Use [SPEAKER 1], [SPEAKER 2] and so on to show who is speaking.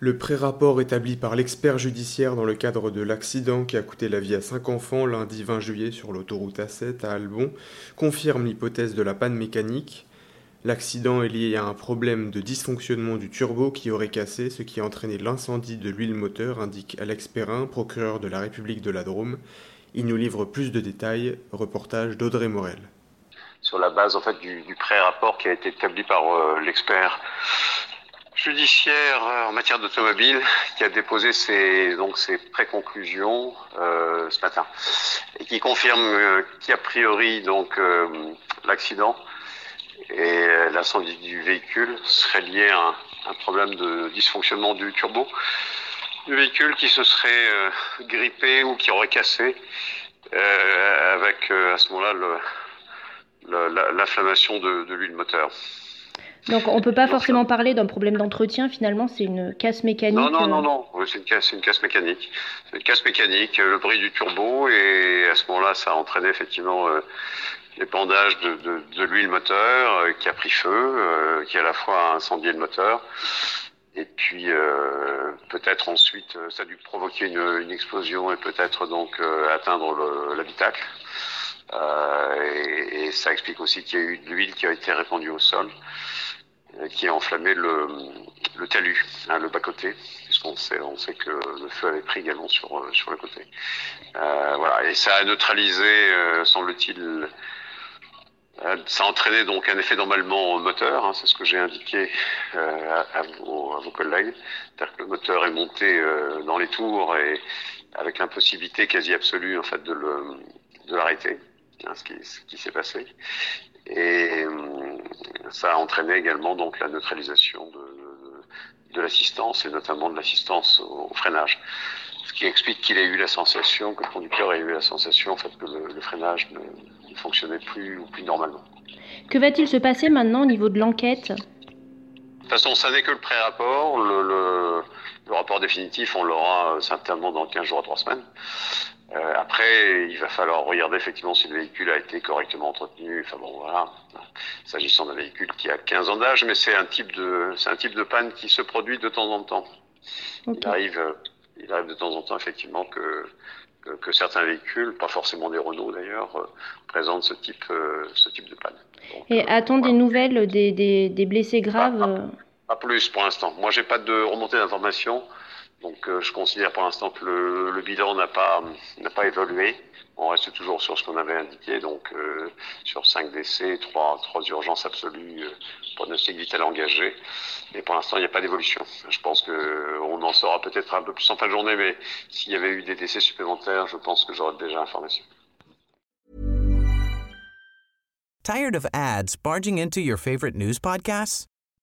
[SPEAKER 1] Le pré-rapport établi par l'expert judiciaire dans le cadre de l'accident qui a coûté la vie à cinq enfants lundi 20 juillet sur l'autoroute A7 à Albon confirme l'hypothèse de la panne mécanique. L'accident est lié à un problème de dysfonctionnement du turbo qui aurait cassé, ce qui a entraîné l'incendie de l'huile moteur, indique Alex Perrin, procureur de la République de la Drôme. Il nous livre plus de détails, reportage d'Audrey Morel.
[SPEAKER 2] Sur la base en fait du, pré-rapport qui a été établi par euh, l'expert judiciaire euh, en matière d'automobile qui a déposé ses donc ses préconclusions euh, ce matin et qui confirme euh, qu'a priori donc euh, l'accident et l'incendie du véhicule serait lié à un, un, problème de dysfonctionnement du turbo du véhicule qui se serait euh, grippé ou qui aurait cassé euh, avec à ce moment-là l'inflammation de, de l'huile moteur.
[SPEAKER 3] Donc on ne peut pas forcément parler d'un problème d'entretien, finalement c'est une casse mécanique.
[SPEAKER 2] Non, non, non, non, c'est une casse, une casse mécanique. C'est une casse mécanique, le bruit du turbo, et à ce moment-là, ça a entraîné effectivement euh, l'épandage de, de, de l'huile moteur euh, qui a pris feu, euh, qui à la fois a incendié le moteur. Et puis euh, peut-être ensuite, ça a dû provoquer une, une explosion et peut-être donc atteindre l'habitacle. Et, et, ça explique aussi qu'il y a eu de l'huile qui a été répandue au sol qui a enflammé le, talus, hein, le bas-côté, puisqu'on sait, que le feu avait pris également sur, euh, sur le côté. Euh, voilà, et ça a neutralisé, euh, semble-t-il, euh, ça a entraîné donc un effet d'emballement moteur, hein, c'est ce que j'ai indiqué euh, à, vos, collègues. C'est-à-dire que le moteur est monté dans les tours et avec l'impossibilité quasi absolue en fait de le de l'arrêter, hein, ce qui, ce qui s'est passé. Et ça a entraîné également donc la neutralisation de, l'assistance et notamment de l'assistance au, freinage. Ce qui explique qu'il ait eu la sensation, que le conducteur ait eu la sensation en fait que le, freinage ne, ne, fonctionnait plus ou plus normalement.
[SPEAKER 3] Que va-t-il se passer maintenant au niveau de l'enquête?
[SPEAKER 2] Toute façon, ça n'est que le pré-rapport. Le, le, le, rapport définitif, on l'aura certainement dans 15 jours à 3 semaines. Euh, après, il va falloir regarder effectivement si le véhicule a été correctement entretenu. Enfin bon, voilà. S'agissant d'un véhicule qui a 15 ans d'âge, mais c'est un type de, c'est un type de panne qui se produit de temps en temps. Okay. Il arrive, il arrive de temps en temps effectivement que, que, que certains véhicules, pas forcément des Renault d'ailleurs, euh, présentent ce type, euh, ce type de panne.
[SPEAKER 3] Donc, Et a-t-on voilà. des nouvelles des, des, des blessés graves
[SPEAKER 2] pas, pas, pas, plus pour l'instant. Moi, j'ai pas de remontée d'informations. Donc euh, je considère pour l'instant que le, bilan n'a pas n'a pas évolué. On reste toujours sur ce qu'on avait indiqué, donc euh, sur 5 décès, 3, 3 urgences absolues, euh, pronostic vital engagé. Et pour l'instant, il n'y a pas d'évolution. Je pense que on en saura peut-être un peu plus en fin de journée, mais s'il y avait eu des décès supplémentaires, je pense que j'aurais déjà l'information.
[SPEAKER 4] Tired of ads barging into your favorite news?